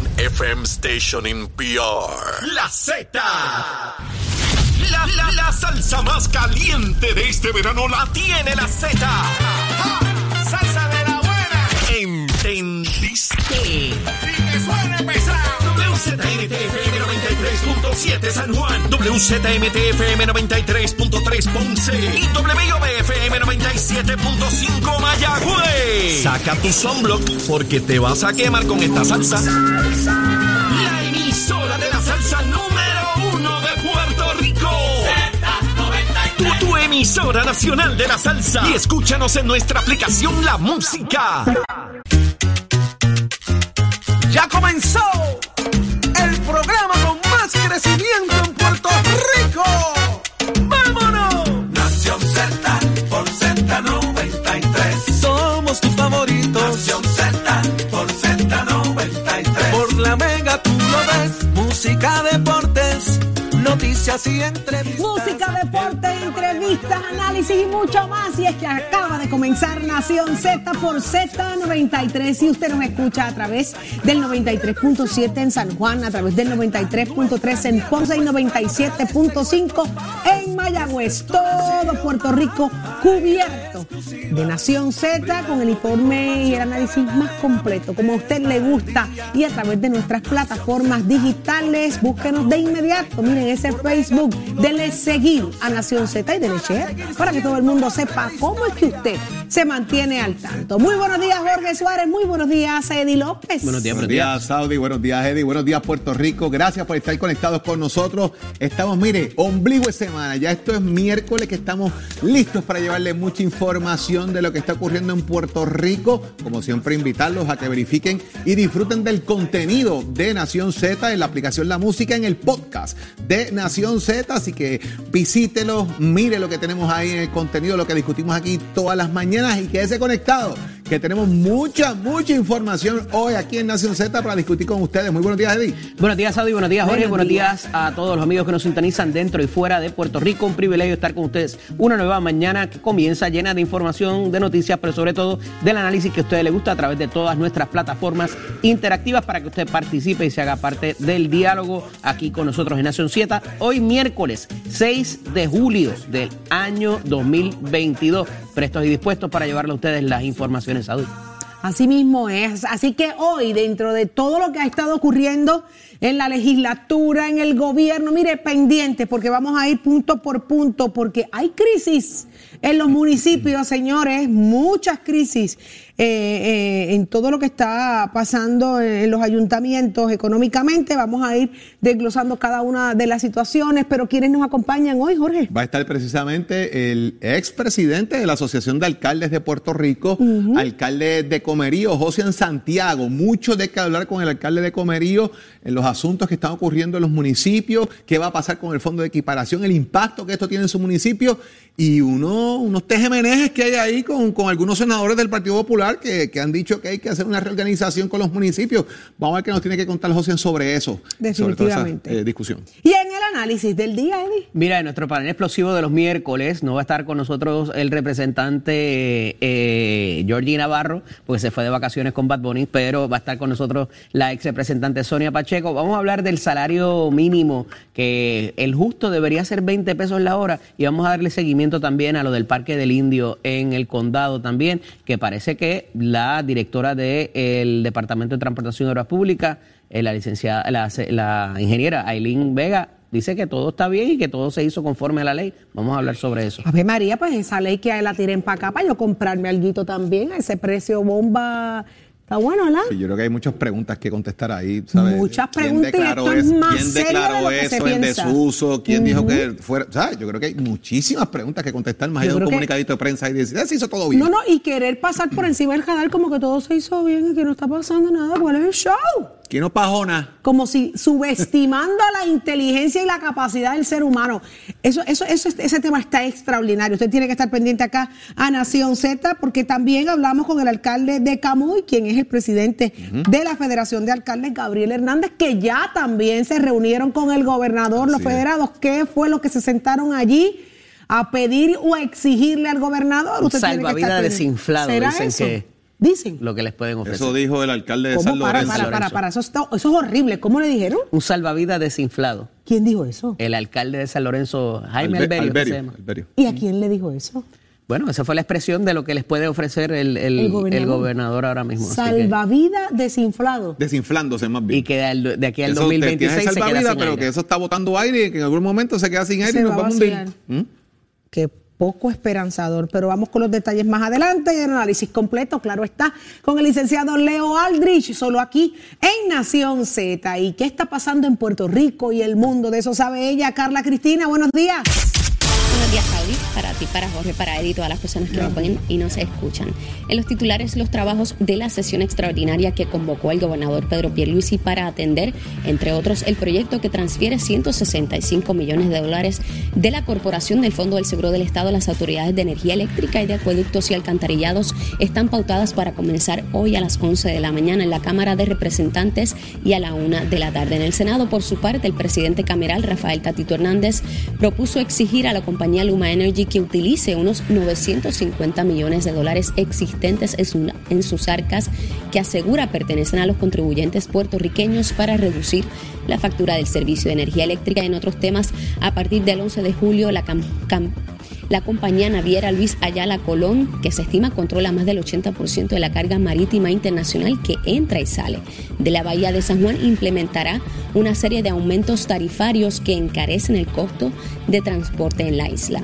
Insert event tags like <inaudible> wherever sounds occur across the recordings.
FM station in PR. La Z. La, la, la salsa más caliente de este verano la tiene la Z. Salsa la buena. ¿Entendiste? Y que suene pesado. WZMTFM 93.7 San Juan, WZMTFM 93.3 Ponce y WIOBFM 97.5 Mayagüez. Saca tu sunblock porque te vas a quemar con esta salsa. La emisora de la salsa número uno de Puerto Rico. Tu, tu emisora nacional de la salsa. Y escúchanos en nuestra aplicación La Música. Ya comenzó el programa con más crecimiento en Puerto Rico. ¡Vámonos! Nación Z por Z93. Somos tus favoritos. Nación Z por Z93. Por la mega tú lo ves. Música, deportes, noticias y entrevistas. Música, deporte, entrevistas, y mucho más. Y es que acaba de comenzar Nación Z por Z93. Y usted nos escucha a través del 93.7 en San Juan, a través del 93.3 en Ponce y 97.5 en Mayagüez. Todo Puerto Rico cubierto de Nación Z con el informe y el análisis más completo, como a usted le gusta. Y a través de nuestras plataformas digitales, búsquenos de inmediato. Miren ese Facebook, denle seguir a Nación Z y denle share para que todo el mundo sepa cómo es que usted se mantiene al tanto. Muy buenos días, Jorge Suárez. Muy buenos días, Eddie López. Buenos días, buenos días, Saudi. Buenos días, Eddie. Buenos días, Puerto Rico. Gracias por estar conectados con nosotros. Estamos, mire, ombligo de semana. Ya esto es miércoles que estamos listos para llevarle mucha información de lo que está ocurriendo en Puerto Rico. Como siempre, invitarlos a que verifiquen y disfruten del contenido de Nación Z en la aplicación La Música, en el podcast de Nación Z. Así que visítelo, mire lo que tenemos ahí en el contenido, lo que discutimos aquí todas las mañanas y quédese conectado, que tenemos mucha, mucha información hoy aquí en Nación Z para discutir con ustedes. Muy buenos días, Eddie. Buenos días, Saudi. Buenos días, Jorge. Buenos Buenos, días. a todos los amigos que nos sintonizan dentro y fuera de Puerto Rico. Un privilegio estar con ustedes. Una nueva mañana que comienza llena de información, de noticias, pero sobre todo del análisis que a ustedes les gusta a través de todas nuestras plataformas interactivas para que usted participe y se haga parte del diálogo aquí con nosotros en Nación Z. Hoy miércoles 6 de julio del año 2022. Prestos y dispuestos para llevarle a ustedes las informaciones, Saudi. Así mismo es. Así que hoy, dentro de todo lo que ha estado ocurriendo en la legislatura, en el gobierno, mire, pendiente, porque vamos a ir punto por punto, porque hay crisis en los municipios, señores, muchas crisis eh, eh, en todo lo que está pasando en los ayuntamientos económicamente. Vamos a ir desglosando cada una de las situaciones, pero ¿quiénes nos acompañan hoy, Jorge? Va a estar precisamente el expresidente de la Asociación de Alcaldes de Puerto Rico, alcalde de Comerío, José en Santiago. Mucho de qué hablar con el alcalde de Comerío en los asuntos que están ocurriendo en los municipios, qué va a pasar con el fondo de equiparación, el impacto que esto tiene en su municipio y uno, unos tejemenejes que hay ahí con, con algunos senadores del Partido Popular que, que han dicho que hay que hacer una reorganización con los municipios. Vamos a ver qué nos tiene que contar José sobre eso. Sobre toda esa eh, discusión. Y en el análisis del día, Eddie. Mira, en nuestro panel explosivo de los miércoles no va a estar con nosotros el representante eh, Georgie Navarro, porque se fue de vacaciones con Bad Bunny, pero va a estar con nosotros la ex representante Sonia Pacheco. Vamos a hablar del salario mínimo, que el justo debería ser 20 pesos la hora, y vamos a darle seguimiento también a lo del Parque del Indio en el condado también, que parece que la directora del Departamento de Transportación y Obras Públicas, eh, la licenciada, la, la ingeniera Aileen Vega, dice que todo está bien y que todo se hizo conforme a la ley. Vamos a hablar sobre eso. Ave María, pues esa ley que la tiren para acá para yo comprarme algo también, a ese precio bomba. Está bueno, ¿verdad? Sí, yo creo que hay muchas preguntas que contestar ahí. ¿sabes? Muchas ¿Quién preguntas y declaró esto es más ¿Quién de declaró lo que se eso en piensa. desuso? ¿Quién dijo Ujú. que fuera? ¿sabes? Yo creo que hay muchísimas preguntas que contestar, más allá de un creo que- comunicadito de prensa y decir, "Ah, se hizo todo bien. No, no, y querer pasar por encima del radar como que todo se hizo bien y que no está pasando nada. ¿Cuál es el show? ¿Quién no pajona? Como si subestimando la inteligencia y la capacidad del ser humano. Eso, eso, eso, ese tema está extraordinario. Usted tiene que estar pendiente acá a Nación Z, porque también hablamos con el alcalde de Camuy, quien es el presidente de la Federación de Alcaldes, Gabriel Hernández, que ya también se reunieron con el gobernador, los es. federados. ¿Qué fue lo que se sentaron allí? A pedir o a exigirle al gobernador. Usted tiene que estar salvavidas desinflado, ¿Será dicen eso? que Dicen. lo que les pueden ofrecer. Eso dijo el alcalde de San ¿Cómo? Para, Lorenzo. para, para, para. Eso, está- eso es horrible. ¿Cómo le dijeron? Un salvavidas desinflado. ¿Quién dijo eso? El alcalde de San Lorenzo, Jaime Albe- Alberio, se Alberio, llama. Alberio. ¿Y a quién le dijo eso? Bueno, esa fue la expresión de lo que les puede ofrecer el, el- El gobernador. el gobernador ahora mismo. Salvavidas desinflado. Desinflándose más bien. y que al- de aquí al Eso te- tienes 2026 se queda salvavidas, sin pero aire. que eso está botando aire y que en algún momento se queda sin aire Se y nos va a vamos a hundir. vaciar. ¿Mm? Qué poco esperanzador, pero vamos con los detalles más adelante y el análisis completo, claro está, con el licenciado Leo Aldrich, solo aquí en Nación Z. ¿Y qué está pasando en Puerto Rico y el mundo? De eso sabe ella, Carla Cristina. Buenos días. Saudi, para ti, para Jorge, para Eddie todas las personas que nos ven y nos escuchan. En los titulares, los trabajos de la sesión extraordinaria que convocó el gobernador Pedro Pierluisi para atender, entre otros, el proyecto que transfiere 165 millones de dólares de la Corporación del Fondo del Seguro del Estado a las autoridades de energía eléctrica y de acueductos y alcantarillados están pautadas para comenzar hoy a las 11 de la mañana en la Cámara de Representantes y a la 1 de la tarde. En el Senado, por su parte, el presidente cameral Rafael Tatito Hernández propuso exigir a la compañía Luma Energy que utilice unos 950 millones de dólares existentes en, su- en sus arcas que asegura pertenecen a los contribuyentes puertorriqueños para reducir la factura del servicio de energía eléctrica. En otros temas, a partir del 11 de julio, la cam- cam- la compañía naviera Luis Ayala Colón, que se estima controla más del 80% de la carga marítima internacional que entra y sale de la bahía de San Juan, implementará una serie de aumentos tarifarios que encarecen el costo de transporte en la isla.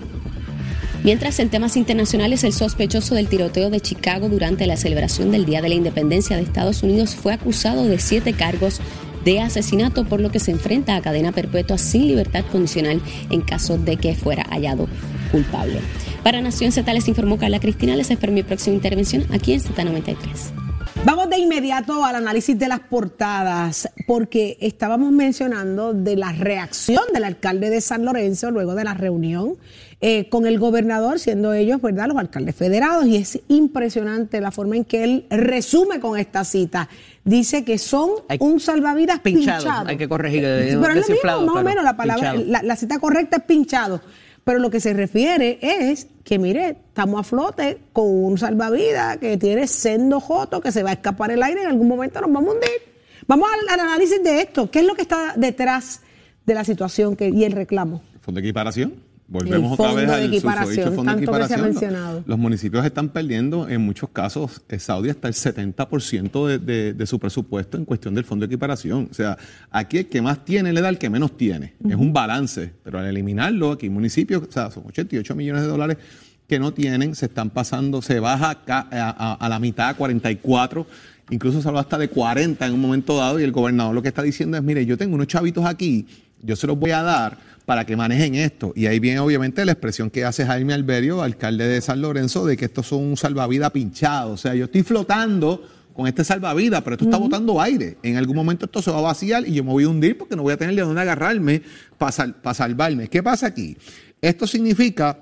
Mientras en temas internacionales, el sospechoso del tiroteo de Chicago durante la celebración del Día de la Independencia de Estados Unidos fue acusado de siete cargos de asesinato, por lo que se enfrenta a cadena perpetua sin libertad condicional en caso de que fuera hallado culpable. Para Nación Z les informó Carla Cristina. Les espero mi próxima intervención aquí en Z93. Vamos de inmediato al análisis de las portadas, porque estábamos mencionando de la reacción del alcalde de San Lorenzo luego de la reunión eh, con el gobernador, siendo ellos, ¿verdad?, los alcaldes federados, y es impresionante la forma en que él resume con esta cita. Dice que son Hay- un salvavidas Pinchado, pinchado. hay que corregir, eh, Pero es lo mismo, más o menos, la palabra, la cita correcta es pinchado. Pero lo que se refiere es que, mire, estamos a flote con un salvavidas que tiene sendo joto, que se va a escapar el aire, en algún momento nos vamos a hundir. Vamos al, análisis de esto. ¿Qué es lo que está detrás de la situación que, y el reclamo? Fondo de equiparación. Volvemos otra vez al susodicho fondo de tanto que se ha equiparación. mencionado. Los municipios están perdiendo, en muchos casos, eh, Saudi hasta el 70% de, de- de su presupuesto en cuestión del fondo de equiparación. O sea, aquí el que más tiene le da al que menos tiene. Es un balance, pero al eliminarlo, aquí municipios, o sea, son 88 millones de dólares que no tienen, se están pasando, se baja a, a- a la mitad, a 44 incluso se habla hasta de 40 en un momento dado y el gobernador lo que está diciendo es, mire, yo tengo unos chavitos aquí, yo se los voy a dar para que manejen esto. Y ahí viene obviamente la expresión que hace Jaime Alberio, alcalde de San Lorenzo, de que estos son un salvavidas pinchado. O sea, yo estoy flotando con este salvavidas, pero esto está botando aire. En algún momento esto se va a vaciar y yo me voy a hundir porque no voy a tener de dónde agarrarme para salvarme. ¿Qué pasa aquí? Esto significa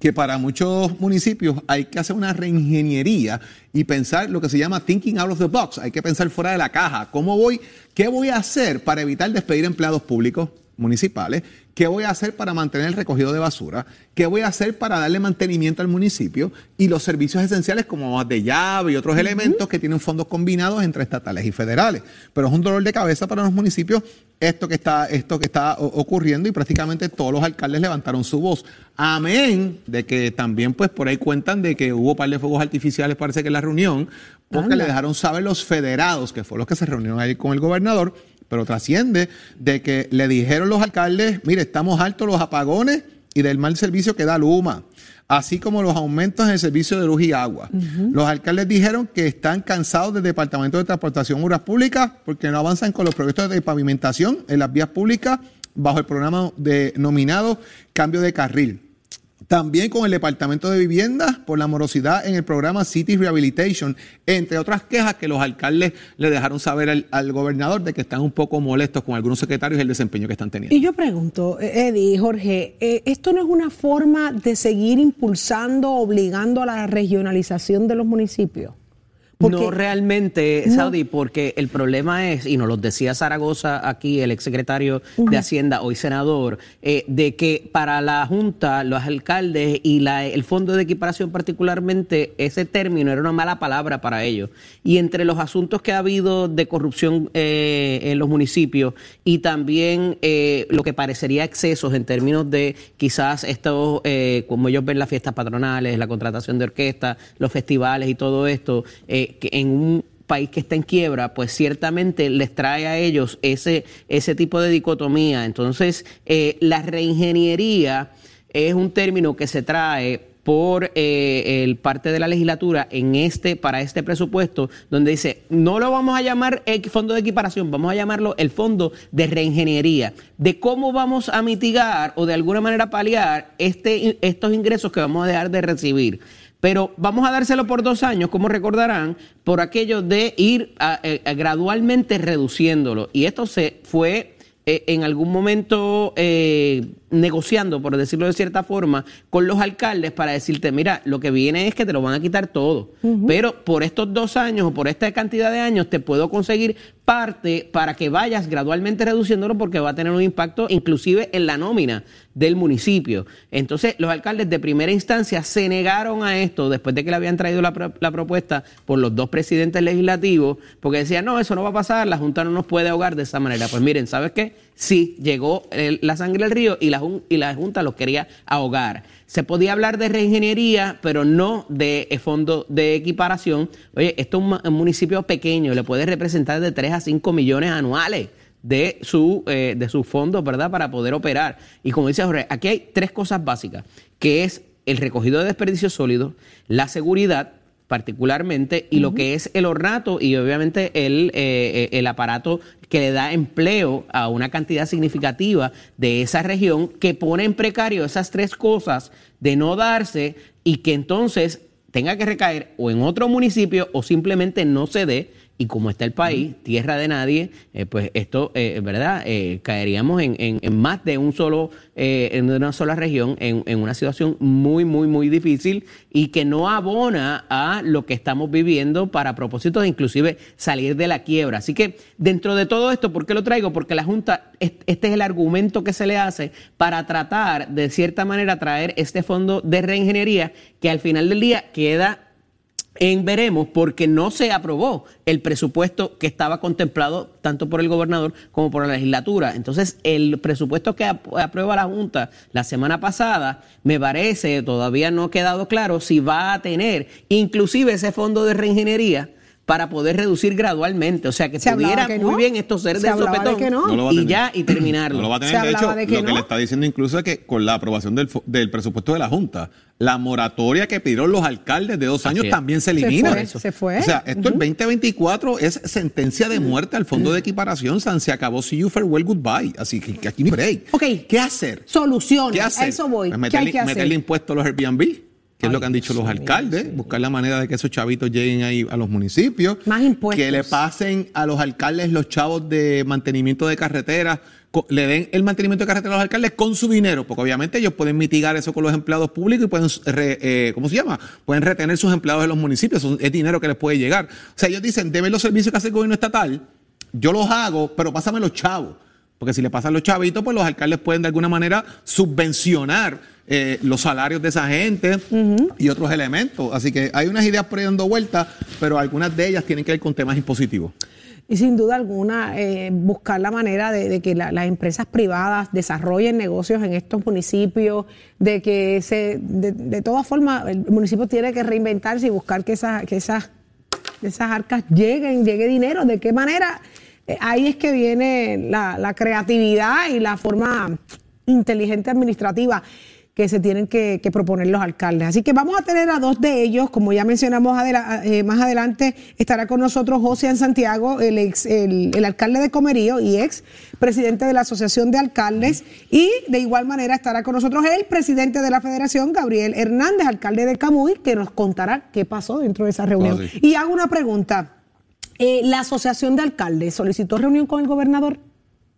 que para muchos municipios hay que hacer una reingeniería y pensar lo que se llama thinking out of the box. Hay que pensar fuera de la caja. ¿Cómo voy? ¿Qué voy a hacer para evitar despedir empleados públicos municipales? ¿Qué voy a hacer para mantener el recogido de basura? ¿Qué voy a hacer para darle mantenimiento al municipio? Y los servicios esenciales como más de llave y otros elementos que tienen fondos combinados entre estatales y federales. Pero es un dolor de cabeza para los municipios esto que está, esto que está ocurriendo y prácticamente todos los alcaldes levantaron su voz. Amén de que también pues por ahí cuentan de que hubo un par de fuegos artificiales parece que en la reunión, porque le dejaron saber los federados, que fueron los que se reunieron ahí con el gobernador, pero trasciende de que le dijeron los alcaldes, mire, estamos altos los apagones y del mal servicio que da Luma, así como los aumentos en el servicio de luz y agua. Los alcaldes dijeron que están cansados del Departamento de Transportación y Obras Públicas porque no avanzan con los proyectos de pavimentación en las vías públicas bajo el programa denominado Cambio de Carril. También con el Departamento de Vivienda por la morosidad en el programa City Rehabilitation, entre otras quejas que los alcaldes le dejaron saber al, gobernador de que están un poco molestos con algunos secretarios y el desempeño que están teniendo. Y yo pregunto, eh, Eddie, Jorge, eh, ¿esto no es una forma de seguir impulsando, obligando a la regionalización de los municipios? No realmente, Saudi, porque el problema es, y nos lo decía Zaragoza aquí, el exsecretario de Hacienda, hoy senador, eh, de que para la Junta, los alcaldes y la, el Fondo de Equiparación particularmente, ese término era una mala palabra para ellos. Y entre los asuntos que ha habido de corrupción eh, en los municipios y también eh, lo que parecería excesos en términos de quizás estos, como ellos ven las fiestas patronales, la contratación de orquesta, los festivales y todo esto, que en un país que está en quiebra, pues ciertamente les trae a ellos ese, ese tipo de dicotomía. Entonces, eh, la reingeniería es un término que se trae por eh, el parte de la legislatura en este para este presupuesto donde dice no lo vamos a llamar fondo de equiparación vamos a llamarlo el fondo de reingeniería de cómo vamos a mitigar o de alguna manera paliar este estos ingresos que vamos a dejar de recibir pero vamos a dárselo por dos años, como recordarán, por aquello de ir eh, gradualmente reduciéndolo. Y esto se fue eh, en algún momento eh, negociando, por decirlo de cierta forma, con los alcaldes para decirte, mira, lo que viene es que te lo van a quitar todo, pero por estos dos años o por esta cantidad de años te puedo conseguir parte para que vayas gradualmente reduciéndolo porque va a tener un impacto inclusive en la nómina del municipio. Entonces, los alcaldes de primera instancia se negaron a esto después de que le habían traído la, propuesta por los dos presidentes legislativos, porque decían, no, eso no va a pasar, la Junta no nos puede ahogar de esa manera. Pues miren, ¿sabes qué? Sí, llegó la sangre al río y la, Junta los quería ahogar. Se podía hablar de reingeniería, pero no de eh, fondo de equiparación. Oye, esto es un municipio pequeño, le puede representar de 3 a 5 millones anuales de su, eh, de sus fondos, ¿verdad?, para poder operar. Y como dice Jorge, aquí hay tres cosas básicas, que es el recogido de desperdicios sólidos, la seguridad particularmente, y lo que es el ornato y obviamente el, eh, el aparato que le da empleo a una cantidad significativa de esa región, que pone en precario esas tres cosas de no darse y que entonces tenga que recaer o en otro municipio o simplemente no se dé y como está el país, tierra de nadie, eh, pues esto, eh, ¿verdad? Eh, caeríamos en, en, más de un solo, en una sola región, en, en, una situación muy, muy, muy difícil y que no abona a lo que estamos viviendo para propósitos de inclusive salir de la quiebra. Así que dentro de todo esto, ¿por qué lo traigo? Porque la Junta, este es el argumento que se le hace para tratar de cierta manera traer este fondo de reingeniería que al final del día queda en veremos porque no se aprobó el presupuesto que estaba contemplado tanto por el gobernador como por la legislatura. Entonces, el presupuesto que aprueba la Junta la semana pasada, me parece, todavía no ha quedado claro si va a tener inclusive ese fondo de reingeniería para poder reducir gradualmente. O sea, que se pudiera muy bien esto ser de sopetón y ya y terminarlo. No lo va a tener. de hecho, lo que le está diciendo incluso es que con la aprobación del, del presupuesto de la Junta, la moratoria que pidieron los alcaldes de dos años también se elimina. Se fue. O sea, esto el 2024 es sentencia de muerte al fondo de equiparación. San se acabó. See you farewell, goodbye. Así que, aquí ni break. Ok. ¿Qué hacer? Solución. ¿Qué hacer? A eso voy. Pues meterle, impuesto a los Airbnb que es lo que han dicho los alcaldes, buscar la manera de que esos chavitos lleguen ahí a los municipios. Más impuestos. Que le pasen a los alcaldes los chavos de mantenimiento de carreteras, le den el mantenimiento de carreteras a los alcaldes con su dinero, porque obviamente ellos pueden mitigar eso con los empleados públicos y pueden, eh, ¿cómo se llama? Pueden retener sus empleados de los municipios, es dinero que les puede llegar. O sea, ellos dicen, deben los servicios que hace el gobierno estatal, yo los hago, pero pásame los chavos. Porque si le pasan los chavitos, pues los alcaldes pueden de alguna manera subvencionar eh, los salarios de esa gente y otros elementos. Así que hay unas ideas por ahí dando vueltas, pero algunas de ellas tienen que ver con temas impositivos. Y sin duda alguna, eh, buscar la manera de, que las empresas privadas desarrollen negocios en estos municipios, de que se, de, todas formas, el municipio tiene que reinventarse y buscar que, esa, que esas, esas arcas lleguen, llegue dinero. ¿De qué manera? Eh, ahí es que viene la, la creatividad y la forma inteligente administrativa que se tienen que, proponer los alcaldes. Así que vamos a tener a dos de ellos, como ya mencionamos eh, más adelante, estará con nosotros José Santiago, el, ex, el, alcalde de Comerío y ex presidente de la Asociación de Alcaldes, y de igual manera estará con nosotros el presidente de la Federación, Gabriel Hernández, alcalde de Camuy, que nos contará qué pasó dentro de esa reunión. Ah, y hago una pregunta. Eh, ¿La Asociación de Alcaldes solicitó reunión con el gobernador?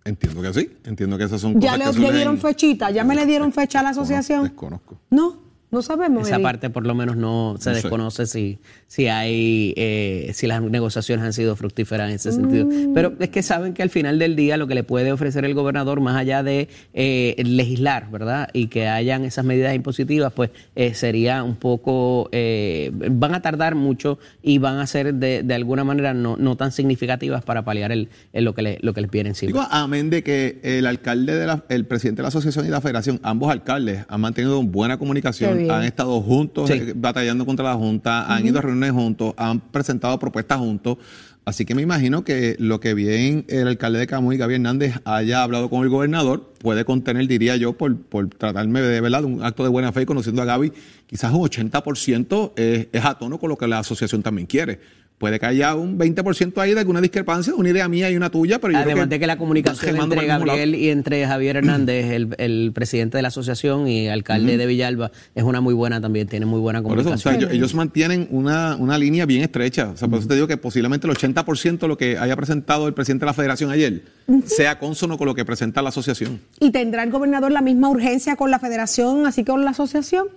Entiendo que sí, entiendo que esas son ¿Ya le, dieron fechita? ¿Ya me le dieron fecha a la asociación? Desconozco. ¿No? No sabemos. Esa Eddie. parte por lo menos no se No sé. desconoce si, si hay, eh, si las negociaciones han sido fructíferas en ese sentido. Mm. Pero es que saben que al final del día lo que le puede ofrecer el gobernador, más allá de eh, legislar, ¿verdad? Y que hayan esas medidas impositivas, pues eh, sería un poco, eh, van a tardar mucho y van a ser de, de alguna manera no, no tan significativas para paliar el, el lo, que le, lo que les viene encima. Digo, amén de que el alcalde, de la, el presidente de la asociación y la federación, ambos alcaldes han mantenido buena comunicación, bien. han estado juntos Sí. eh, batallando contra la Junta, han ido a reuniones juntos, han presentado propuestas juntos. Así que me imagino que lo que bien el alcalde de Camuy, Gaby Hernández, haya hablado con el gobernador, puede contener, diría yo, por, por tratarme de verdad de un acto de buena fe y conociendo a Gaby, quizás un 80% es, es a tono con lo que la asociación también quiere. Puede que haya un 20% ahí de alguna discrepancia, una idea mía y una tuya, pero yo creo Además de que la comunicación entre. Gabriel y entre Javier Hernández, el, el presidente de la asociación y alcalde de Villalba, es una muy buena también, tiene muy buena Por eso, o comunicación. sea, ellos, ellos mantienen una, una línea bien estrecha. O sea, por eso te digo que posiblemente el 80% de lo que haya presentado el presidente de la federación ayer sea consono con lo que presenta la asociación. ¿Y tendrá el gobernador la misma urgencia con la federación, así que con la asociación?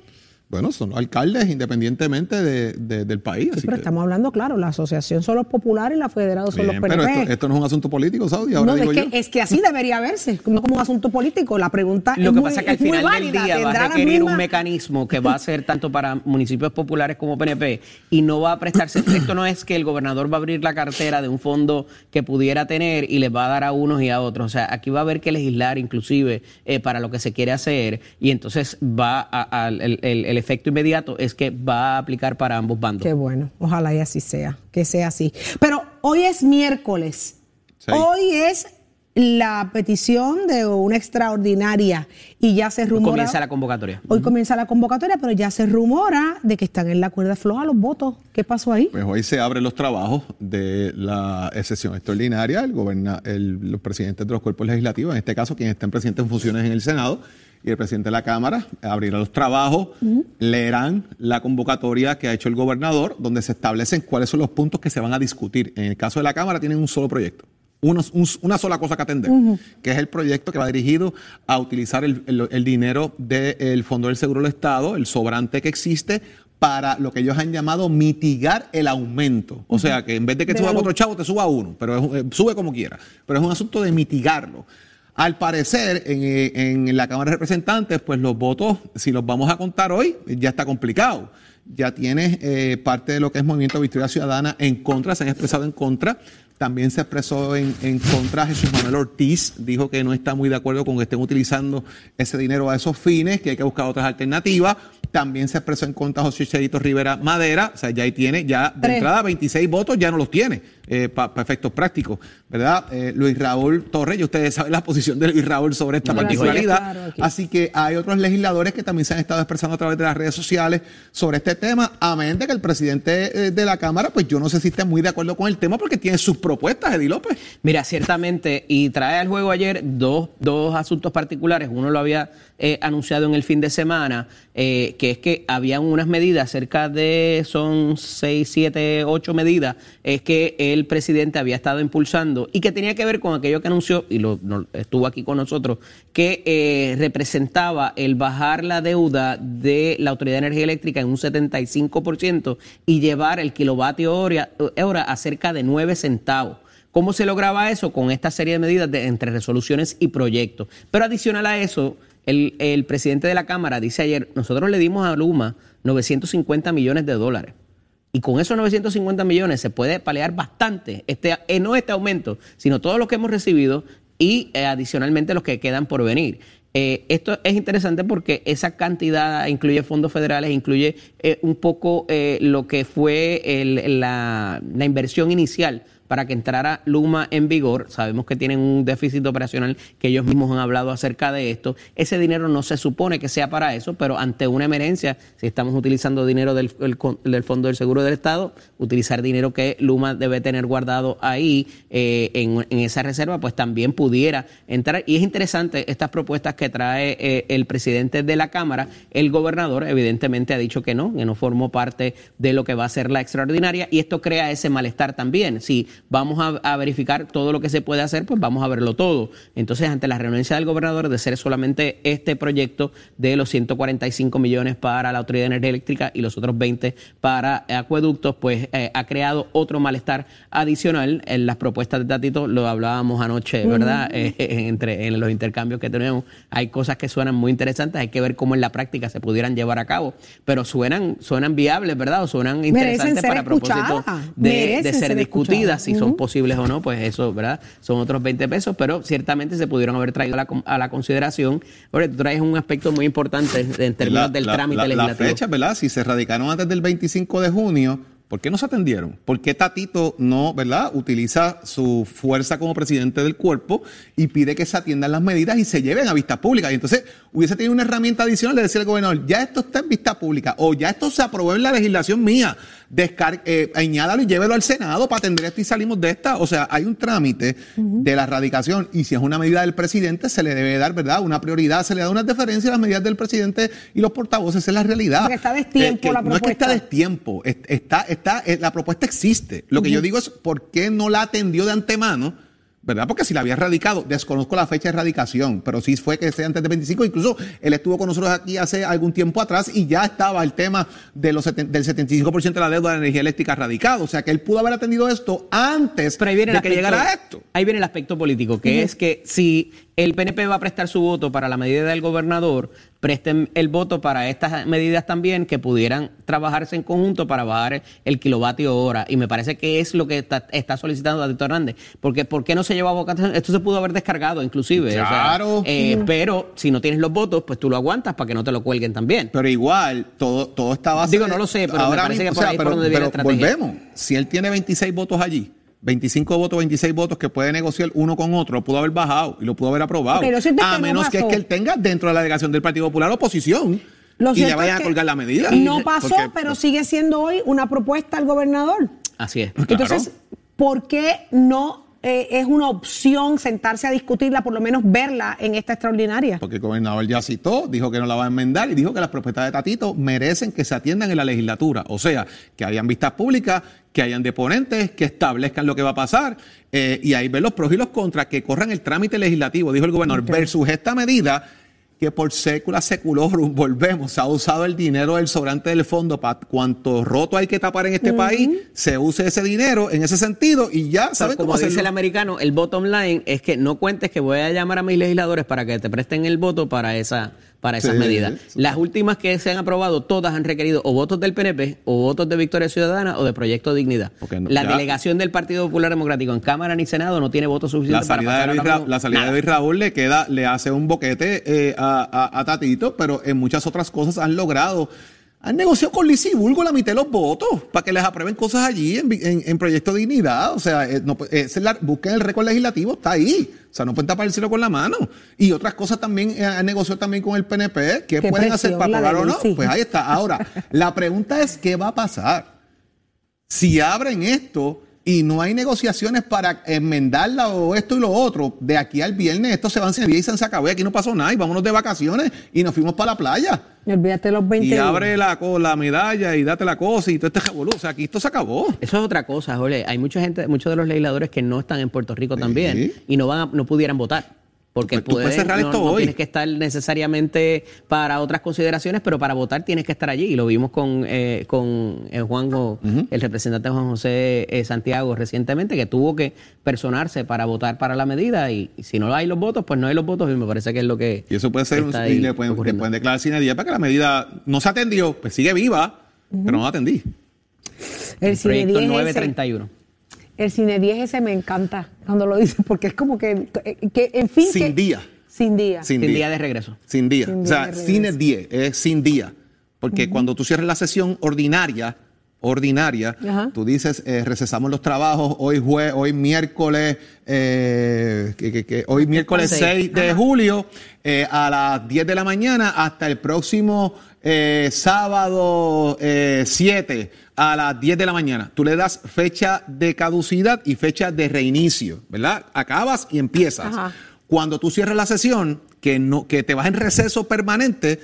Bueno, son alcaldes independientemente de- de- del país. así Pero que- estamos hablando, claro, la asociación son los populares y la federación son Bien, los pero PNP. esto, esto no es un asunto político, Saudi, ahora no, digo es yo. que, es que así debería verse, no como un asunto político. La pregunta Lo es que muy, pasa es que al final válida. del día va ¿Tendrá a requerir un mecanismo que va a ser tanto para municipios populares como PNP y no va a prestarse. Esto no es que el gobernador va a abrir la cartera de un fondo que pudiera tener y les va a dar a unos y a otros. O sea, aquí va a haber que legislar inclusive eh, para lo que se quiere hacer y entonces va a, a- el, el- el efecto inmediato es que va a aplicar para ambos bandos. Qué bueno, ojalá y así sea, que sea así. Pero hoy es miércoles. Sí. Hoy es la petición de una extraordinaria y ya se rumora. Comienza la convocatoria. Hoy comienza la convocatoria, pero ya se rumora de que están en la cuerda floja los votos. ¿Qué pasó ahí? Pues hoy se abren los trabajos de la sesión extraordinaria. El goberna, el- los presidentes de los cuerpos legislativos, en este caso quienes estén presidentes en funciones en el Senado y el presidente de la Cámara, abrirán los trabajos, leerán la convocatoria que ha hecho el gobernador, donde se establecen cuáles son los puntos que se van a discutir. En el caso de la Cámara tienen un solo proyecto. un- una sola cosa que atender, que es el proyecto que va dirigido a utilizar el, el- el dinero del Fondo del Seguro del Estado, el sobrante que existe, para lo que ellos han llamado mitigar el aumento. O sea, que en vez de que De suba cuatro chavos, te suba uno, pero es eh, sube como quiera. Pero es un asunto de mitigarlo. Al parecer, en, eh, en la Cámara de Representantes, pues los votos, si los vamos a contar hoy, ya está complicado. Ya tienes eh, parte de lo que es Movimiento Victoria Ciudadana en contra, se han expresado en contra. También se expresó en, en contra Jesús Manuel Ortiz, dijo que no está muy de acuerdo con que estén utilizando ese dinero a esos fines, que hay que buscar otras alternativas. También se expresó en contra José Cherito Rivera Madera, o sea, ya ahí tiene, ya de Tres. entrada 26 votos ya no los tiene para efectos prácticos, ¿verdad? Eh, Luis Raúl Torres, y ustedes saben la posición de Luis Raúl sobre esta particularidad. claro. Así que hay otros legisladores que también se han estado expresando a través de las redes sociales sobre este tema, amén de que el presidente eh, de la Cámara, pues yo no sé si esté muy de acuerdo con el tema porque tiene sus propuestas, Eddie López. Mira, ciertamente, y trae al juego ayer dos, dos asuntos particulares. Uno lo había eh, anunciado en el fin de semana, eh, que es que habían unas medidas, cerca de, son seis, siete, ocho medidas, es que el presidente había estado impulsando y que tenía que ver con aquello que anunció, y lo, no- estuvo aquí con nosotros, que representaba el bajar la deuda de la Autoridad de Energía Eléctrica en un 75% y llevar el kilovatio hora, a cerca de 9 centavos. ¿Cómo se lograba eso? Con esta serie de medidas entre resoluciones y proyectos. Pero adicional a eso, el, presidente de la Cámara dice ayer, nosotros le dimos a Luma 950 millones de dólares. Y con esos 950 millones se puede palear bastante, este, eh, no este aumento, sino todos los que hemos recibido y eh, adicionalmente los que quedan por venir. Eh, esto es interesante porque esa cantidad incluye fondos federales, incluye eh, un poco eh, lo que fue el- la, la inversión inicial para que entrara Luma en vigor. Sabemos que tienen un déficit operacional que ellos mismos han hablado acerca de esto. Ese dinero no se supone que sea para eso, pero ante una emergencia, si estamos utilizando dinero del, del Fondo del Seguro del Estado, utilizar dinero que Luma debe tener guardado ahí eh, en, en esa reserva, pues también pudiera entrar. Y es interesante estas propuestas que trae eh, el presidente de la Cámara. El gobernador evidentemente ha dicho que no, que no formó parte de lo que va a ser la extraordinaria y esto crea ese malestar también. Si vamos a, a verificar todo lo que se puede hacer, pues vamos a verlo todo. Entonces, ante la renuncia del gobernador de ser solamente este proyecto de los 145 millones para la Autoridad de Energía Eléctrica y los otros 20 para acueductos, pues eh, ha creado otro malestar adicional en las propuestas de Tatito, lo hablábamos anoche, ¿verdad? <laughs> Eh, entre en los intercambios que tenemos, hay cosas que suenan muy interesantes, hay que ver cómo en la práctica se pudieran llevar a cabo, pero suenan, suenan viables, ¿verdad? O suenan interesantes para propósito de, de, ser, discutidas, si son posibles o no, pues eso, ¿verdad? Son otros 20 pesos, pero ciertamente se pudieron haber traído a la, a la consideración. Porque tú traes un aspecto muy importante en términos del trámite legislativo. La fecha, ¿verdad? Si se radicaron antes del 25 de junio, ¿Por qué no se atendieron? ¿Por qué Tatito no, verdad, utiliza su fuerza como presidente del cuerpo y pide que se atiendan las medidas y se lleven a vista pública? Y entonces hubiese tenido una herramienta adicional de decir al gobernador, ya esto está en vista pública o ya esto se aprobó en la legislación mía, eh, añádalo y llévelo al Senado para atender esto y salimos de esta. O sea, hay un trámite de la erradicación y si es una medida del presidente se le debe dar, ¿verdad? Una prioridad, se le da una deferencia a las medidas del presidente y los portavoces, es la realidad. Porque está destiempo Eh, la no es que propuesta. está destiempo, es- está, está, eh, la propuesta existe. Lo que yo digo es por qué no la atendió de antemano, ¿verdad? Porque si la había radicado, desconozco la fecha de erradicación, pero sí fue que sea antes de 25. Incluso él estuvo con nosotros aquí hace algún tiempo atrás y ya estaba el tema de los del 75% de la deuda de energía eléctrica radicado. O sea que él pudo haber atendido esto antes Pero ahí viene de el que aspecto- llegara esto. Ahí viene el aspecto político, que es que si el PNP va a prestar su voto para la medida del gobernador, presten el voto para estas medidas también que pudieran trabajarse en conjunto para bajar el kilovatio hora. Y me parece que es lo que está, está solicitando Tatito Hernández. Porque ¿por qué no se llevó a votación? Esto se pudo haber descargado inclusive. o sea, Claro. eh, Pero si no tienes los votos, pues tú lo aguantas para que no te lo cuelguen también. Pero igual, todo, todo está basado. Digo, no lo sé, pero me parece que por ahí es por donde viene la estrategia. volvemos. Si él tiene 26 votos allí, 25 votos, 26 votos que puede negociar uno con otro, lo pudo haber bajado y lo pudo haber aprobado. A que no menos que es que él tenga dentro de la delegación del Partido Popular oposición Lo y le vayan es a colgar la medida. No pasó, Porque- pero sigue siendo hoy una propuesta al gobernador. Así es. Entonces, ¿por qué no eh, es una opción sentarse a discutirla, por lo menos verla en esta extraordinaria? Porque el gobernador ya citó, dijo que no la va a enmendar y dijo que las propuestas de Tatito merecen que se atiendan en la legislatura. O sea, que hayan vistas públicas, que hayan deponentes, que establezcan lo que va a pasar eh, y ahí ver los pros y los contras, que corran el trámite legislativo, dijo el gobernador, versus esta medida que por sécula seculorum <laughs> volvemos, se ha usado el dinero del sobrante del fondo para cuanto roto hay que tapar en este país, se use ese dinero en ese sentido y ya Pero saben como cómo dice el americano, el bottom line es que no cuentes que voy a llamar a mis legisladores para que te presten el voto para esa para esas Sí, medidas. sí. Las últimas que se han aprobado, todas han requerido o votos del PNP, o votos de Victoria Ciudadana, o de Proyecto Dignidad. No- la ya- delegación del Partido Popular Democrático en Cámara ni Senado no tiene votos suficientes para pasar de Luis, la salida nada. de Luis Raúl le queda, le hace un boquete eh, a, a- a Tatito, pero en muchas otras cosas han logrado. Han negociado con Bulgo la mitad de los votos para que les aprueben cosas allí en, en- en Proyecto Dignidad. O sea, eh, no, es la- busquen el récord legislativo, está ahí. O sea, no pueden tapar el cielo con la mano. Y otras cosas también eh, han negociado también con el PNP. ¿Qué, Qué pueden hacer para de aprobar o no? Sí. Pues ahí está. Ahora, la pregunta es: ¿qué va a pasar? si abren esto y no hay negociaciones para enmendarla o esto y lo otro, de aquí al viernes esto se va a encender y se acabó y aquí no pasó nada y vámonos de vacaciones y nos fuimos para la playa. Y olvídate los 20 Y abre la, medalla y date la cosa y todo este revolú. O sea, aquí esto se acabó. Eso es otra cosa, Jorge. Hay mucha gente, muchos de los legisladores que no están en Puerto Rico también y no van a- no pudieran votar. Porque Pues tú puedes cerrar no, esto no hoy. tienes que estar necesariamente para otras consideraciones, pero para votar tienes que estar allí. Y lo vimos con, eh, con eh, Juanjo, el representante Juan José eh, Santiago recientemente, que tuvo que personarse para votar para la medida. Y, y si no hay los votos, pues no hay los votos. Y me parece que es lo que. Y eso puede ser, un, y le pueden, le pueden declarar sin día para que la medida no se atendió, pues sigue viva, pero no la atendí. El cine Proyecto 10 ese, 931. El cine 10 ese me encanta cuando lo dices, porque es como que, que en fin. Sin que- día. Sin día. Sin, Sin día. día de regreso. Sin día. Sin o día sea, cine 10 es sin día. Porque cuando tú cierres la sesión ordinaria, ordinaria, Ajá. tú dices, eh, recesamos los trabajos hoy jue hoy miércoles, eh, que- que- que- hoy miércoles Seis. 6 de julio eh, a las 10 de la mañana hasta el próximo sábado eh, 7 a las 10 de la mañana. Tú le das fecha de caducidad y fecha de reinicio, ¿verdad? Acabas y empiezas. Ajá. Cuando tú cierras la sesión, que, no, que te vas en receso permanente,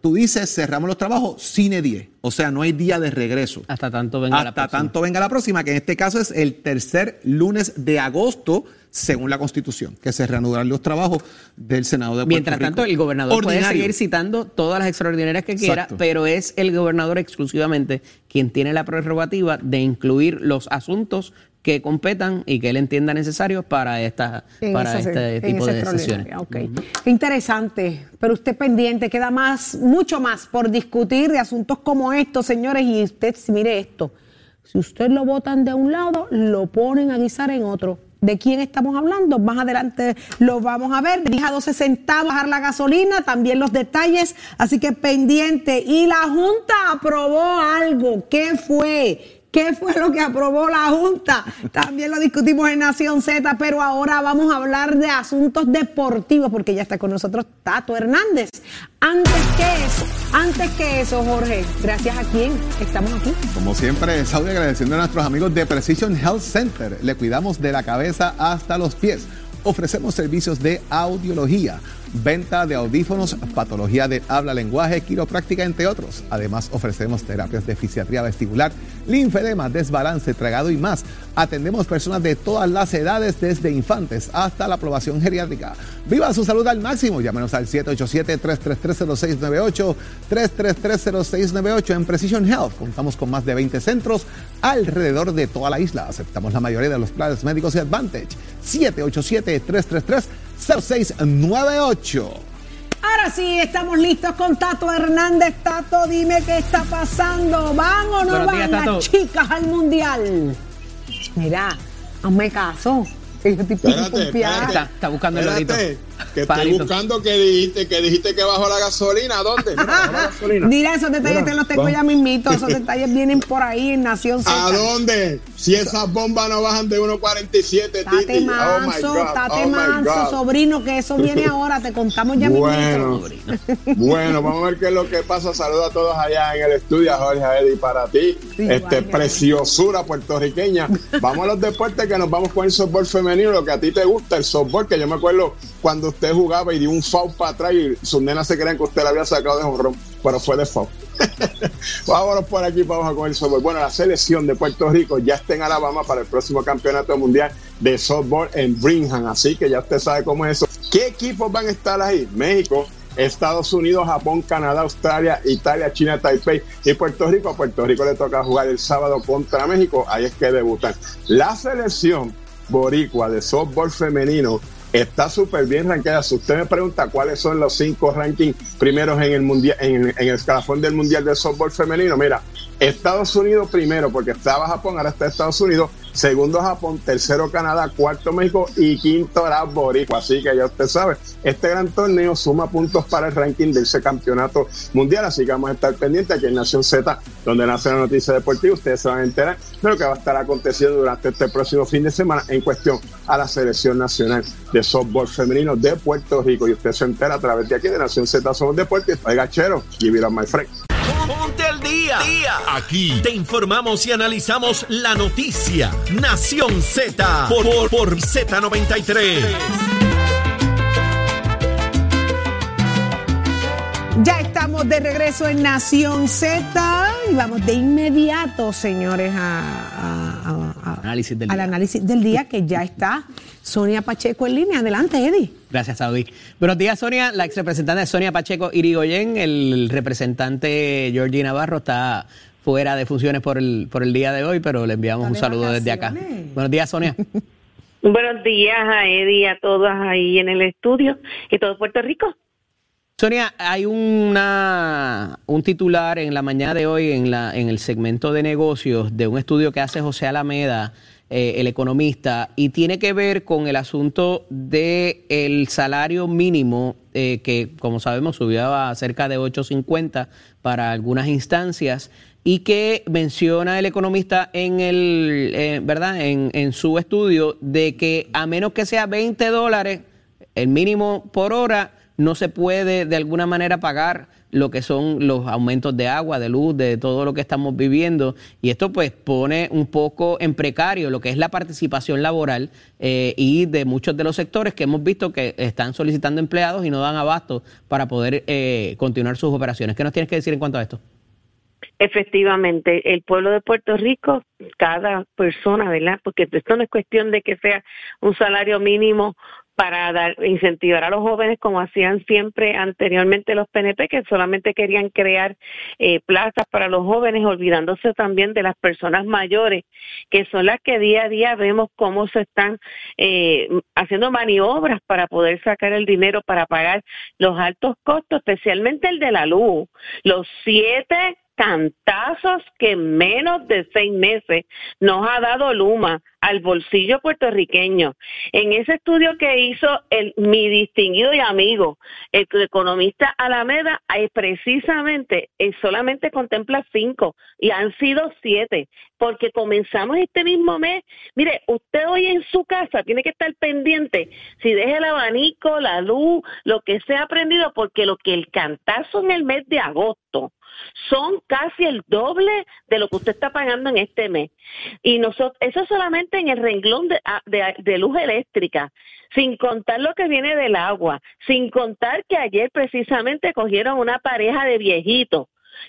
tú dices cerramos los trabajos cine 10, o sea, no hay día de regreso. Hasta tanto venga la Hasta próxima. tanto venga la próxima, que en este caso es el tercer lunes de agosto, según la Constitución, que se reanudarán los trabajos del Senado de Puerto Mientras Rico. tanto, el gobernador puede seguir citando todas las extraordinarias que quiera, Exacto. pero es el gobernador exclusivamente quien tiene la prerrogativa de incluir los asuntos que competan y que él entienda necesarios para, esta, En para esa- este tipo de sesiones. extraordinaria, ok. Qué interesante, pero usted pendiente, queda más, mucho más por discutir de asuntos como estos, señores, y usted, mire esto, si usted lo votan de un lado, lo ponen a guisar en otro. ¿De quién estamos hablando? Más adelante lo vamos a ver. Dije a 12 centavos bajar la gasolina, también los detalles, así que pendiente. Y la Junta aprobó algo. ¿Qué fue? ¿Qué fue lo que aprobó la Junta? También lo discutimos en Nación Z, pero ahora vamos a hablar de asuntos deportivos, porque ya está con nosotros Tato Hernández. Antes que eso, antes que eso, Jorge, gracias a quién estamos aquí. Como siempre, Saudi agradeciendo a nuestros amigos de Precision Health Center. Le cuidamos de la cabeza hasta los pies. Ofrecemos servicios de audiología, venta de audífonos, patología de habla, lenguaje, quiropráctica, entre otros. Además, ofrecemos terapias de fisiatría vestibular, linfedema, desbalance, tragado y más. Atendemos personas de todas las edades, desde infantes hasta la aprobación geriátrica. Viva su salud al máximo. Llámenos al 787-333-0698, 333-0698 en Precision Health. Contamos con más de 20 centros alrededor de toda la isla. Aceptamos la mayoría de los planes médicos y Advantage. 787-333-0698. Ahora sí, estamos listos con Tato Hernández. Tato, dime qué está pasando. ¿Van o no Buenos van días, las chicas al mundial? Mira, hazme caso. que yo estoy Espérate, confiada. Está, está buscando el lorito. Que estoy buscando que dijiste, que dijiste que bajó la gasolina. ¿Dónde? Mira, bajó la <laughs> gasolina. Mira, esos detalles Mira, te los tengo va. ya mismito. Esos <laughs> detalles vienen por ahí en Nación Z. ¿A dónde? Si esas bombas no bajan de 1.47, Tate. Oh manso, tate oh my manso, sobrino, que eso viene <laughs> ahora. Te contamos ya Bueno, mismito. bueno, vamos a ver qué es lo que pasa. Saludos a todos allá en el estudio, Jorge, a Eddie, para ti. Sí, este preciosura puertorriqueña. Vamos a los deportes que nos vamos con el softball femenino, lo que a ti te gusta, el softball, que yo me acuerdo cuando usted jugaba y dio un foul para atrás y sus nenas se creen que usted la había sacado de jonrón, pero fue de foul. <laughs> Vámonos por aquí, vamos a con el softball. Bueno, la selección de Puerto Rico ya está en Alabama para el próximo campeonato mundial de softball en Brigham, así que ya usted sabe cómo es eso. ¿Qué equipos van a estar ahí? México, Estados Unidos, Japón, Canadá, Australia, Italia, China, Taipei y Puerto Rico. A Puerto Rico le toca jugar el sábado contra México, ahí es que debutan. La selección boricua de softball femenino está súper bien rankeada. Si usted me pregunta cuáles son los cinco rankings primeros en el mundial, en, en el escalafón del mundial de softball femenino, mira, Estados Unidos primero, porque estaba Japón, ahora está Estados Unidos, segundo Japón, tercero Canadá, cuarto México y quinto era Boricua. Así que ya usted sabe, este gran torneo suma puntos para el ranking de ese campeonato mundial, así que vamos a estar pendientes aquí en Nación Z, donde nace la noticia deportiva, ustedes se van a enterar de lo que va a estar aconteciendo durante este próximo fin de semana en cuestión a la selección nacional de softball femenino de Puerto Rico. Y usted se entera a través de aquí de Nación Z Somos Deportes. Oiga, chero, give it up, my friend. Ponte al día. Aquí te informamos y analizamos la noticia. Nación Z por, por, por Z93. Ya estamos de regreso en Nación Z y vamos de inmediato, señores, a, a- a- a- Análisis del al día. análisis del día que ya está Sonia Pacheco en línea. Adelante, Eddie. Gracias, Saudi. Buenos días, Sonia. La ex representante Sonia Pacheco Irigoyen, el representante Georgie Navarro está fuera de funciones por el, por el día de hoy, pero le enviamos un de saludo desde acá. Buenos días, Sonia. <laughs> Buenos días a Eddie y a todas ahí en el estudio y todo Puerto Rico. Sonia, hay una, un titular en la mañana de hoy en, la, en el segmento de negocios de un estudio que hace José Alameda, eh, el economista, y tiene que ver con el asunto del el salario mínimo, eh, que como sabemos subió a cerca de 8.50 para algunas instancias, y que menciona el economista en el, eh, ¿verdad? En, en su estudio de que a menos que sea 20 dólares, el mínimo por hora, no se puede de alguna manera pagar lo que son los aumentos de agua, de luz, de todo lo que estamos viviendo. Y esto pues pone un poco en precario lo que es la participación laboral eh, y de muchos de los sectores que hemos visto que están solicitando empleados y no dan abasto para poder eh, continuar sus operaciones. ¿Qué nos tienes que decir en cuanto a esto? Efectivamente, el pueblo de Puerto Rico, cada persona, ¿verdad? Porque esto no es cuestión de que sea un salario mínimo para dar, incentivar a los jóvenes como hacían siempre anteriormente los PNP, que solamente querían crear eh, plazas para los jóvenes, olvidándose también de las personas mayores, que son las que día a día vemos cómo se están eh, haciendo maniobras para poder sacar el dinero para pagar los altos costos, especialmente el de la luz. Los siete cantazos que en menos de seis meses nos ha dado Luma al bolsillo puertorriqueño. En ese estudio que hizo el, mi distinguido y amigo, el economista Alameda, precisamente eh, solamente contempla cinco y han sido siete, porque comenzamos este mismo mes. Mire, usted hoy en su casa tiene que estar pendiente si deja el abanico, la luz, lo que sea prendido, porque lo que el cantazo en el mes de agosto son casi el doble de lo que usted está pagando en este mes. Y nosotros, eso solamente en el renglón ah, de, de, luz eléctrica, sin contar lo que viene del agua, sin contar que ayer precisamente cogieron una pareja de viejitos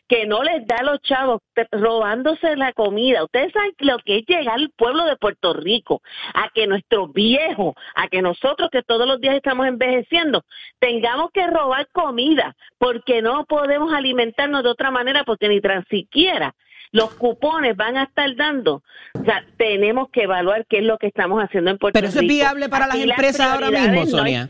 que no les da a los chavos robándose la comida. Ustedes saben lo que es llegar al pueblo de Puerto Rico, a que nuestros viejos, a que nosotros que todos los días estamos envejeciendo, tengamos que robar comida porque no podemos alimentarnos de otra manera porque ni tan siquiera los cupones van a estar dando. O sea, tenemos que evaluar qué es lo que estamos haciendo en Puerto Rico. Pero eso es viable para las empresas ahora mismo, Sonia.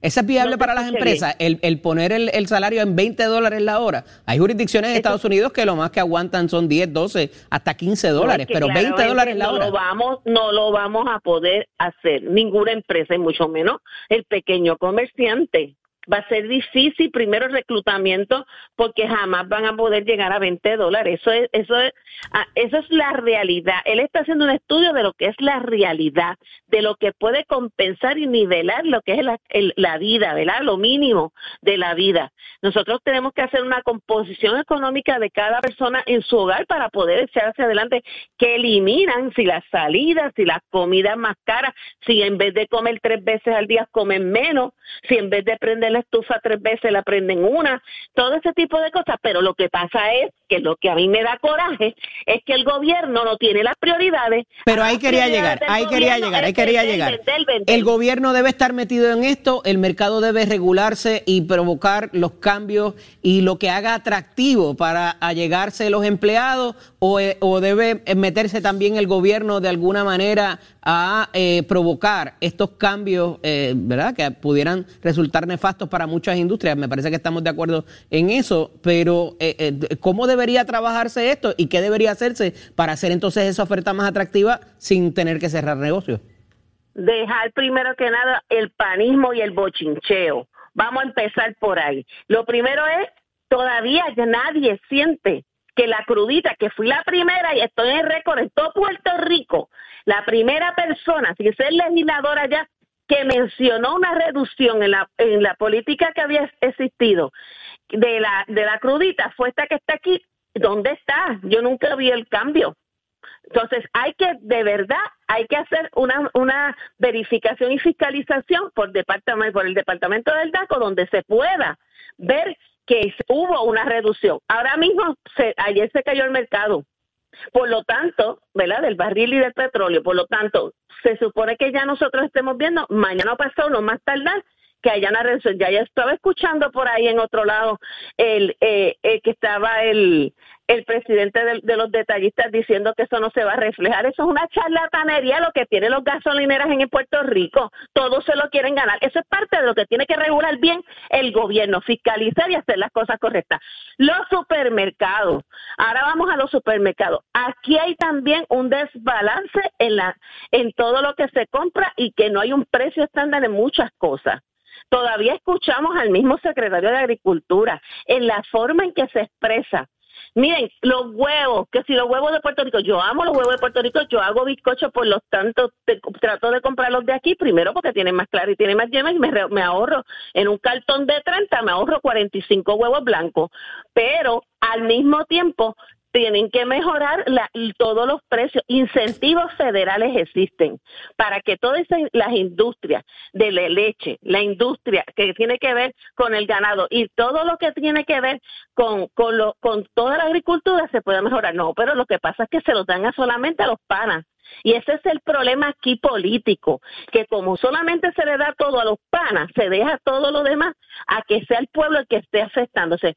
eso es viable para las empresas, el, el, poner el, el, salario en 20 dólares la hora. Hay jurisdicciones en Estados Unidos que lo más que aguantan son 10, 12, hasta 15 dólares, pero 20 dólares la hora. No lo, vamos, no lo vamos a poder hacer, ninguna empresa, y mucho menos el pequeño comerciante va a ser difícil primero el reclutamiento porque jamás van a poder llegar a 20 dólares. Eso es, eso es, ah, eso es la realidad. Él está haciendo un estudio de lo que es la realidad, de lo que puede compensar y nivelar lo que es la, la vida, ¿verdad? Lo mínimo de la vida. Nosotros tenemos que hacer una composición económica de cada persona en su hogar para poder echar hacia adelante que eliminan si las salidas, si las comidas más caras, si en vez de comer tres veces al día comen menos, si en vez de prender la estufa tres veces, la prenden una, todo ese tipo de cosas, pero lo que pasa es que lo que a mí me da coraje es que el gobierno no tiene las prioridades. Pero ahí quería llegar, ahí quería llegar, ahí quería llegar. El gobierno debe estar metido en esto, el mercado debe regularse y provocar los cambios y lo que haga atractivo para allegarse los empleados o, eh, o debe meterse también el gobierno de alguna manera a eh, provocar estos cambios, eh, ¿verdad? Que pudieran resultar nefastos para muchas industrias. Me parece que estamos de acuerdo en eso, pero eh, ¿cómo debería trabajarse esto y qué debería hacerse para hacer entonces esa oferta más atractiva sin tener que cerrar negocios? Dejar primero que nada el panismo y el bochincheo. Vamos a empezar por ahí. Lo primero es, todavía nadie siente que la crudita, que fui la primera y estoy en récord en todo Puerto Rico, la primera persona, sin ser legisladora ya, que mencionó una reducción en la, en la política que había existido de la, de la crudita fue esta que está aquí. ¿Dónde está? Yo nunca vi el cambio. Entonces, hay que, de verdad, hay que hacer una, una verificación y fiscalización por, departamento, por el departamento del DACO donde se pueda ver que hubo una reducción. Ahora mismo, se, ayer se cayó el mercado. Por lo tanto, ¿verdad? Del barril y del petróleo. Por lo tanto, se supone que ya nosotros estemos viendo, mañana pasado, no más tardar, que haya una reducción. Ya ya estaba escuchando por ahí en otro lado el, eh, que estaba el, el presidente de, los detallistas diciendo que eso no se va a reflejar. Eso es una charlatanería lo que tienen los gasolineras en Puerto Rico. Todos se lo quieren ganar. Eso es parte de lo que tiene que regular bien el gobierno, fiscalizar y hacer las cosas correctas. Los supermercados. Ahora vamos a los supermercados. Aquí hay también un desbalance en, la, en todo lo que se compra y que no hay un precio estándar en muchas cosas. Todavía escuchamos al mismo secretario de Agricultura en la forma en que se expresa. Miren, los huevos, que si los huevos de Puerto Rico, yo amo los huevos de Puerto Rico, yo hago bizcocho, por lo tanto trato de comprarlos de aquí, primero porque tienen más claro y tienen más yema y me, me ahorro en un cartón de 30, me ahorro 45 huevos blancos, pero al mismo tiempo tienen que mejorar todos los precios. Incentivos federales existen para que todas las industrias de la leche, la industria que tiene que ver con el ganado y todo lo que tiene que ver con, con, toda la agricultura se pueda mejorar. No, pero lo que pasa es que se lo dan solamente a los panas. Y ese es el problema aquí político, que como solamente se le da todo a los panas, se deja todo lo demás a que sea el pueblo el que esté afectándose.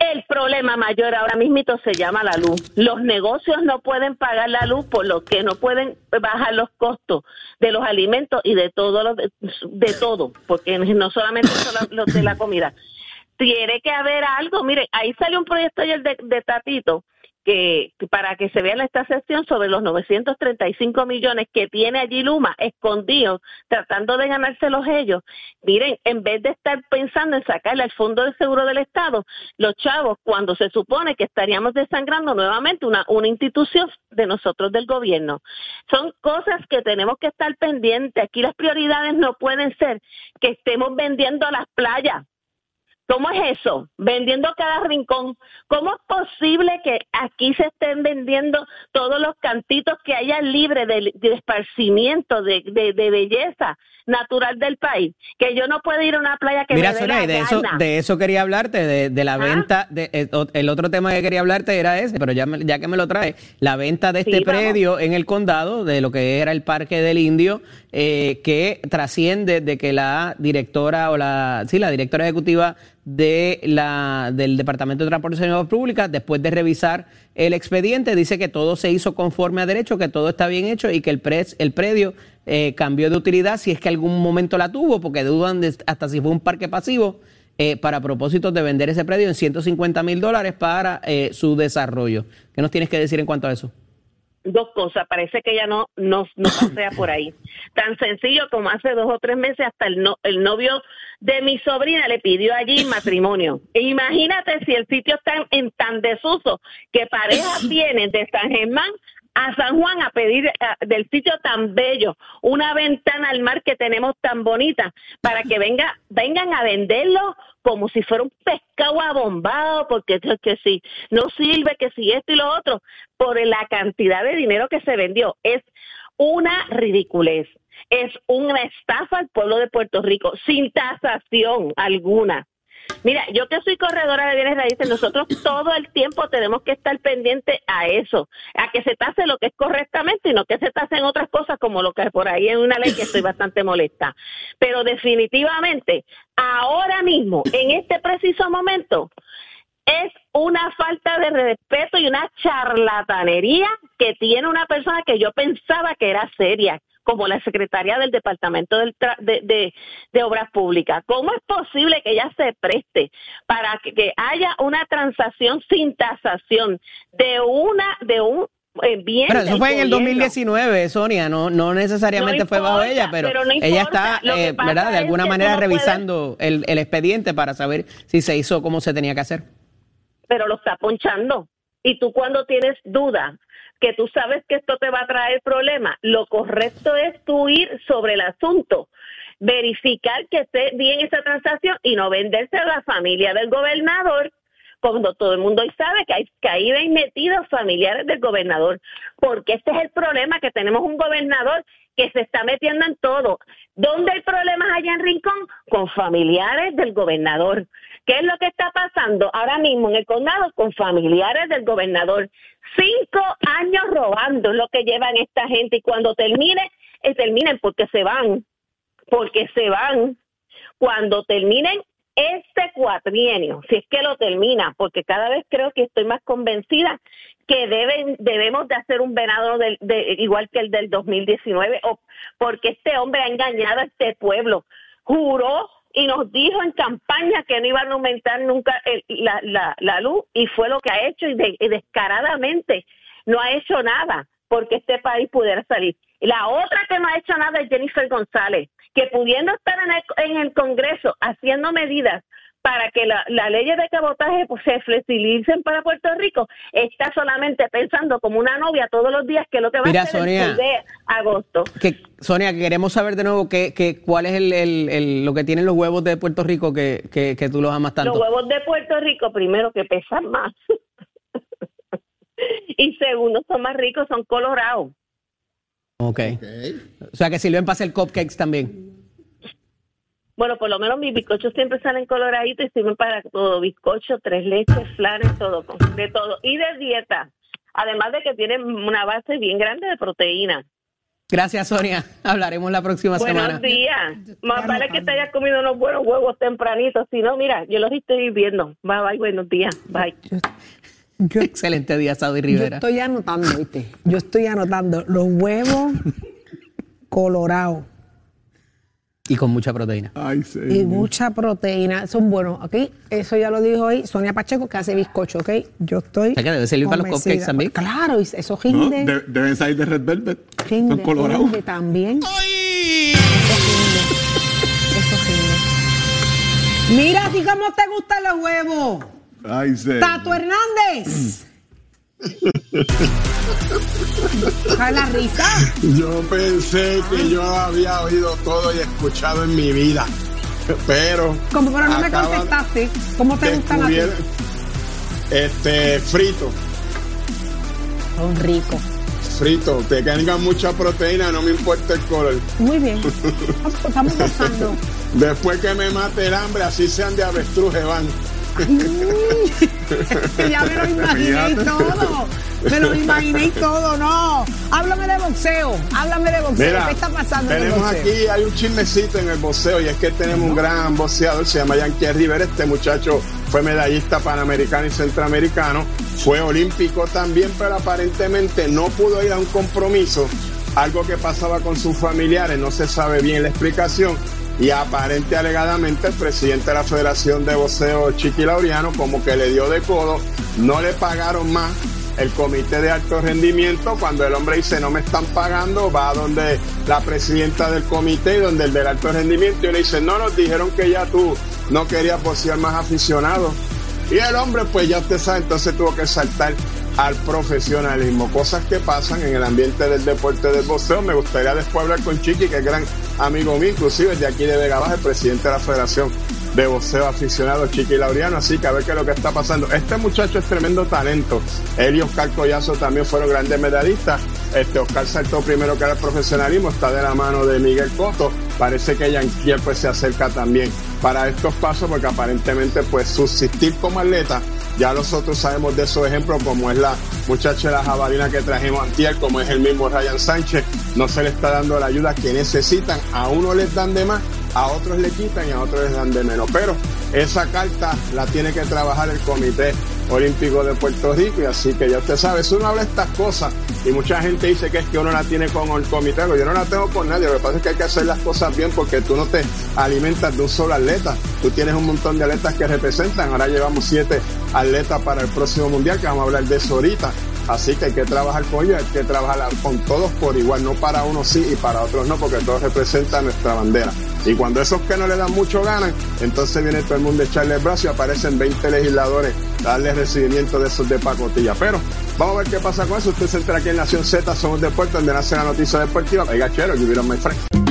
El problema mayor ahora mismo se llama la luz. Los negocios no pueden pagar la luz por lo que no pueden bajar los costos de los alimentos y de todo lo de, todo, porque no solamente son los de la comida. Tiene que haber algo. Mire, ahí sale un proyecto ayer de, de Tatito que, para que se vea en esta sobre los 935 millones que tiene allí Luma escondidos tratando de ganárselos ellos. Miren, en vez de estar pensando en sacarle al Fondo de Seguro del Estado, los chavos, cuando se supone que estaríamos desangrando nuevamente una, una institución de nosotros del gobierno. Son cosas que tenemos que estar pendientes. Aquí las prioridades no pueden ser que estemos vendiendo las playas ¿Cómo es eso? Vendiendo cada rincón. ¿Cómo es posible que aquí se estén vendiendo todos los cantitos que haya libre de, esparcimiento, de, belleza natural del país? Que yo no puedo ir a una playa que Mira, me Sonia, de eso, de eso quería hablarte, de, la ¿Ah? venta. De, eh, el otro tema que quería hablarte era ese, pero ya, ya que me lo trae, la venta de este predio en el condado, de lo que era el Parque del Indio, eh, que trasciende de que la directora o la, sí, la directora ejecutiva de la, del Departamento de Transportación y Obras Públicas, después de revisar el expediente, dice que todo se hizo conforme a derecho, que todo está bien hecho y que el, pre, el predio eh, cambió de utilidad si es que algún momento la tuvo, porque dudan hasta si fue un parque pasivo, eh, para propósitos de vender ese predio en 150 mil dólares para eh, su desarrollo. ¿Qué nos tienes que decir en cuanto a eso? dos cosas, parece que ella no, no, no pasea por ahí. <laughs> Tan sencillo como hace dos o tres meses hasta el, no, el novio de mi sobrina le pidió allí <laughs> matrimonio. E imagínate si el sitio está en, tan desuso que parejas <laughs> vienen de San Germán a San Juan a pedir del sitio tan bello, una ventana al mar que tenemos tan bonita, para que venga, vengan a venderlo como si fuera un pescado abombado, porque que si no sirve, que si esto y lo otro, por la cantidad de dinero que se vendió. Es una ridiculez. Es una estafa al pueblo de Puerto Rico, sin tasación alguna. Mira, yo que soy corredora de bienes raíces, nosotros <coughs> todo el tiempo tenemos que estar pendientes a eso, a que se tase lo que es correctamente y no que se en otras cosas como lo que hay por ahí en una ley que estoy <coughs> bastante molesta. Pero definitivamente, ahora mismo, en este preciso momento, es una falta de respeto y una charlatanería que tiene una persona que yo pensaba que era seria, como la secretaria del Departamento de, Obras Públicas. ¿Cómo es posible que ella se preste para que, haya una transacción sin tasación de una de un eh, bien pero eso fue en el 2019, Sonia, no no necesariamente fue bajo ella, pero, ella está, eh, ¿verdad? De alguna manera revisando el, el expediente para saber si se hizo como se tenía que hacer. Pero lo está ponchando. Y tú cuando tienes duda que tú sabes que esto te va a traer problemas, lo correcto es tú ir sobre el asunto, verificar que esté bien esa transacción y no venderse a la familia del gobernador cuando todo el mundo sabe que hay, que ahí metidos familiares del gobernador, porque este es el problema, que tenemos un gobernador que se está metiendo en todo. ¿Dónde hay problemas allá en Rincón? Con familiares del gobernador. ¿Qué es lo que está pasando ahora mismo en el condado con familiares del gobernador? Cinco años robando lo que llevan esta gente y cuando termine, eh, terminen porque se van, porque se van. Cuando terminen este cuatrienio, si es que lo termina, porque cada vez creo que estoy más convencida que deben, debemos de hacer un venado igual que el del 2019, o, porque este hombre ha engañado a este pueblo. Juró y nos dijo en campaña que no iban a aumentar nunca la, la, la, luz y fue lo que ha hecho y, descaradamente no ha hecho nada porque este país pudiera salir. La otra que no ha hecho nada es Jennifer González, que pudiendo estar en el, en el Congreso haciendo medidas para que la, la leyes de cabotaje pues, se flexibilicen para Puerto Rico, está solamente pensando como una novia todos los días que es lo que va Mira, a hacer Sonia. el 6 de agosto. Que, Sonia, queremos saber de nuevo que, que, cuál es el, el- el- lo que tienen los huevos de Puerto Rico que, que, que tú los amas tanto. Los huevos de Puerto Rico, primero, que pesan más. <laughs> y segundo, son más ricos, son colorados. ok. O sea que sirven para hacer cupcakes también. Bueno, por lo menos mis bizcochos siempre salen coloraditos y sirven para todo. Bizcocho, tres leches, flanes, todo, de todo. Y de dieta. Además de que tienen una base bien grande de proteína. Gracias, Sonia. <laughs> Hablaremos la próxima Buenos semana. días. Más vale que te hayas comido unos buenos huevos tempranitos. Si no, mira, yo los estoy viendo. Bye, bye, buenos días. Bye. <laughs> Excelente día, Saudi Yo Rivera. estoy anotando, ¿viste? Yo estoy anotando los huevos <laughs> colorados Y con mucha proteína. Ay, sí. y mucha proteína. Son buenos, ¿ok? Eso ya lo dijo hoy Sonia Pacheco, que hace bizcocho, ¿ok? Yo estoy. O sea que debe servir para los cupcakes también. Claro, eso No, rinde. de- deben salir de Red Velvet. rinde, Son colorados. rinde también. Eso rinde. Eso rinde. Mira, ¿a ti cómo te gustan los huevos? Ay, sí. Tato Hernández. <laughs> ¿Sabes la risa? Yo pensé que yo había oído todo y escuchado en mi vida, pero Como, pero no me contestaste. ¿Cómo te gustan a ti? este frito, Son ricos. frito, que tengan mucha proteína, no me importa el color. Muy bien. <laughs> Estamos gozando. Después que me mate el hambre, así sean de avestruz, van. <laughs> ya me lo imaginé todo. Me lo imaginé y todo, no. Háblame de boxeo. Háblame de boxeo. Mira, ¿Qué está pasando en el tenemos aquí, hay un chismecito en el boxeo y es que tenemos un gran boxeador, se llama Yankee River, este muchacho fue medallista panamericano y centroamericano, fue olímpico también, pero aparentemente no pudo ir a un compromiso, algo que pasaba con sus familiares, no se sabe bien la explicación. Y aparente alegadamente el presidente de la Federación de Boxeo, Chiqui Laureano, como que le dio de codo, no le pagaron más el comité de alto rendimiento, cuando el hombre dice no me están pagando, va a donde la presidenta del comité y donde el del alto rendimiento y le dice no, nos dijeron que ya tú no querías boxear más aficionados. Y el hombre, pues ya usted sabe, entonces tuvo que saltar al profesionalismo, cosas que pasan en el ambiente del deporte del boxeo. Me gustaría después hablar con Chiqui, que es gran amigo mío, inclusive de aquí de Vega Baja, el presidente de la Federación de Boxeo Aficionado, Chiqui Laureano, así que a ver qué es lo que está pasando. Este muchacho es tremendo talento. Él y Oscar Collazo también fueron grandes medallistas. Este Oscar saltó primero que era el profesionalismo, está de la mano de Miguel Coto. Parece que Yanquiel pues se acerca también para estos pasos porque aparentemente pues subsistir como atleta ya nosotros sabemos de esos ejemplos, como es la muchacha de la jabalina que trajimos antier, como es el mismo Ryan Sánchez, no se le está dando la ayuda que necesitan. A uno les dan de más, a otros le quitan y a otros les dan de menos. Pero esa carta la tiene que trabajar el Comité Olímpico de Puerto Rico y así que ya usted sabe, si uno habla estas cosas y mucha gente dice que es que uno la tiene con el comité, pero yo no la tengo con nadie, lo que pasa es que hay que hacer las cosas bien porque tú no te alimentas de un solo atleta, tú tienes un montón de atletas que representan, ahora llevamos siete atletas para el próximo mundial, que vamos a hablar de eso ahorita, así que hay que trabajar con ellos, hay que trabajar con todos por igual, no para unos sí y para otros no, porque todos representan nuestra bandera. Y cuando esos que no le dan mucho ganan, entonces viene todo el mundo a echarle el brazo y aparecen 20 legisladores a darle recibimiento de esos de pacotilla. Pero vamos a ver qué pasa con eso. Usted se entera aquí en Nación Z, somos deportes, donde nace la noticia deportiva. Oiga, chero, you my friend.